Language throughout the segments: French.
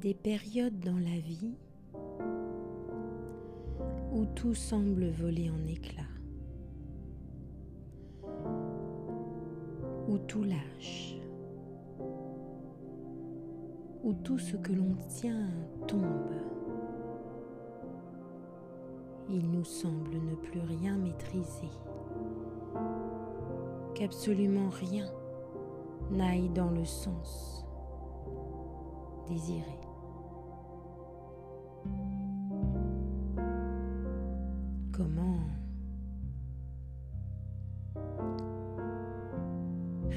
des périodes dans la vie où tout semble voler en éclats, où tout lâche, où tout ce que l'on tient tombe. Il nous semble ne plus rien maîtriser, qu'absolument rien n'aille dans le sens désiré.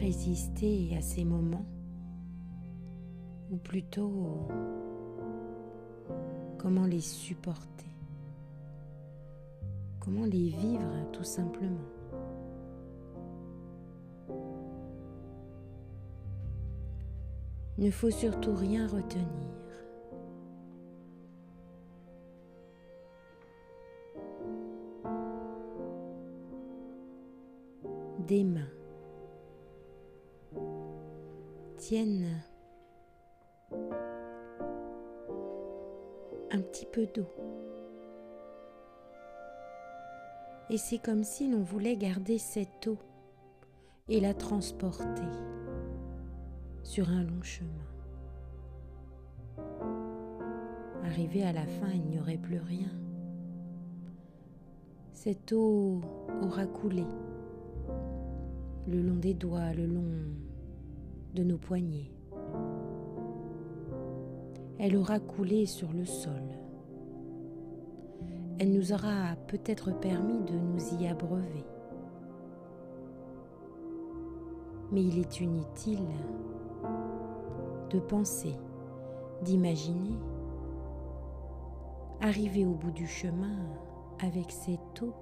Résister à ces moments ou plutôt comment les supporter, comment les vivre tout simplement. Ne faut surtout rien retenir. Des mains tiennent un petit peu d'eau. Et c'est comme si l'on voulait garder cette eau et la transporter sur un long chemin. Arrivé à la fin, il n'y aurait plus rien. Cette eau aura coulé le long des doigts, le long de nos poignets. Elle aura coulé sur le sol. Elle nous aura peut-être permis de nous y abreuver. Mais il est inutile de penser, d'imaginer, arriver au bout du chemin avec cette eau,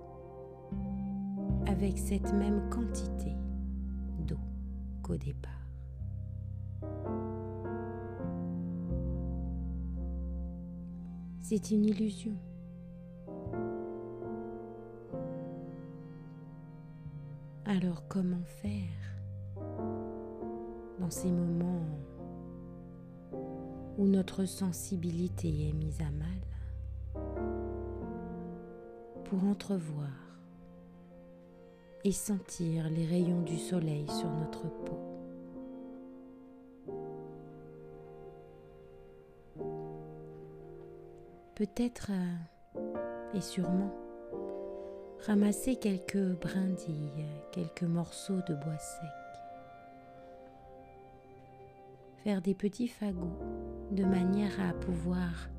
avec cette même quantité d'eau qu'au départ. C'est une illusion. Alors comment faire dans ces moments où notre sensibilité est mise à mal pour entrevoir et sentir les rayons du soleil sur notre peau? Peut-être euh, et sûrement ramasser quelques brindilles, quelques morceaux de bois sec faire des petits fagots de manière à pouvoir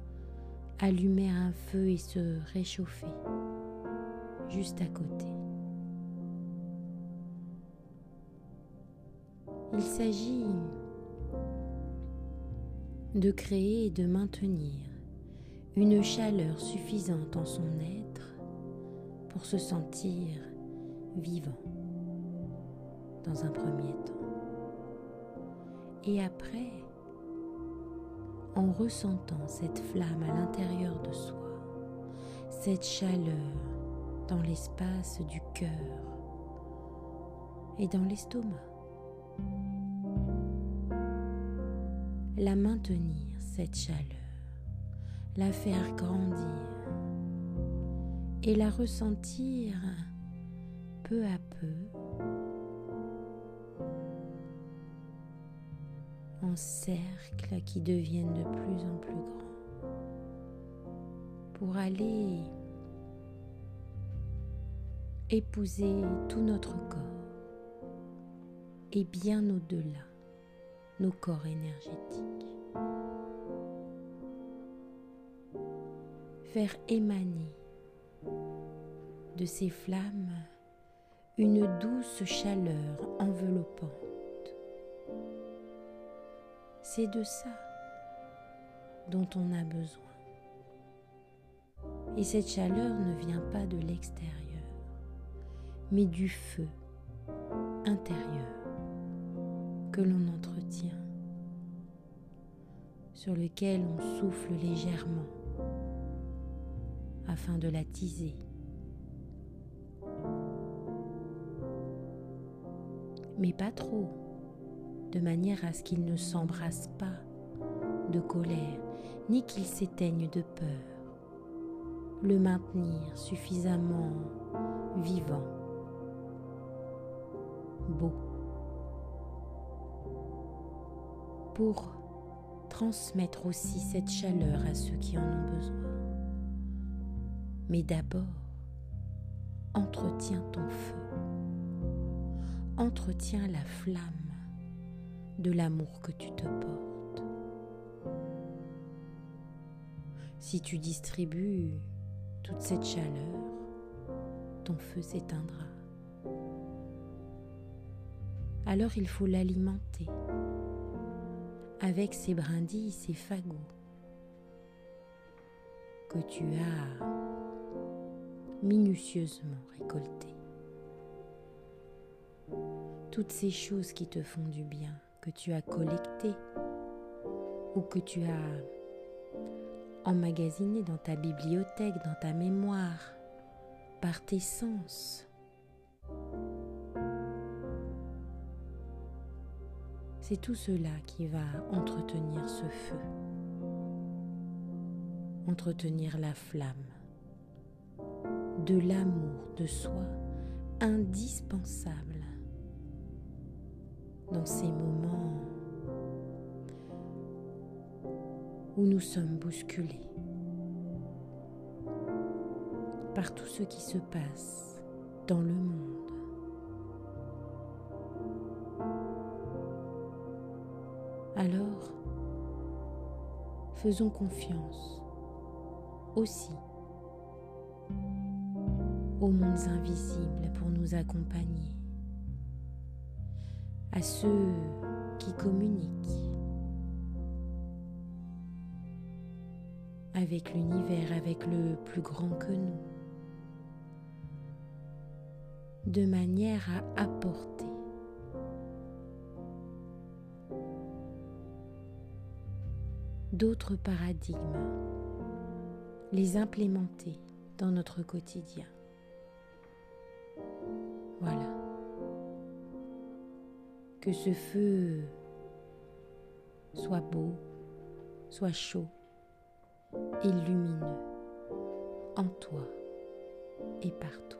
allumer un feu et se réchauffer juste à côté. Il s'agit de créer et de maintenir une chaleur suffisante en son être pour se sentir vivant dans un premier temps. Et après, en ressentant cette flamme à l'intérieur de soi, cette chaleur dans l'espace du cœur et dans l'estomac, la maintenir, cette chaleur, la faire grandir et la ressentir peu à peu en cercles qui deviennent de plus en plus grands pour aller épouser tout notre corps et bien au-delà nos corps énergétiques. Faire émaner de ces flammes une douce chaleur enveloppante c'est de ça dont on a besoin. Et cette chaleur ne vient pas de l'extérieur, mais du feu intérieur que l'on entretient, sur lequel on souffle légèrement afin de l'attiser. Mais pas trop de manière à ce qu'il ne s'embrasse pas de colère, ni qu'il s'éteigne de peur. Le maintenir suffisamment vivant, beau, pour transmettre aussi cette chaleur à ceux qui en ont besoin. Mais d'abord, entretiens ton feu, entretiens la flamme de l'amour que tu te portes. Si tu distribues toute cette chaleur, ton feu s'éteindra. Alors il faut l'alimenter avec ces brindilles, ces fagots que tu as minutieusement récoltés. Toutes ces choses qui te font du bien, que tu as collectées ou que tu as emmagasinées dans ta bibliothèque, dans ta mémoire, par tes sens. C'est tout cela qui va entretenir ce feu, entretenir la flamme de l'amour de soi indispensable dans ces moments où nous sommes bousculés par tout ce qui se passe dans le monde. Alors, faisons confiance aussi aux mondes invisibles pour nous accompagner, à ceux qui communiquent avec l'univers, avec le plus grand que nous, de manière à apporter d'autres paradigmes, les implémenter dans notre quotidien. Voilà. Que ce feu soit beau, soit chaud et lumineux en toi et partout.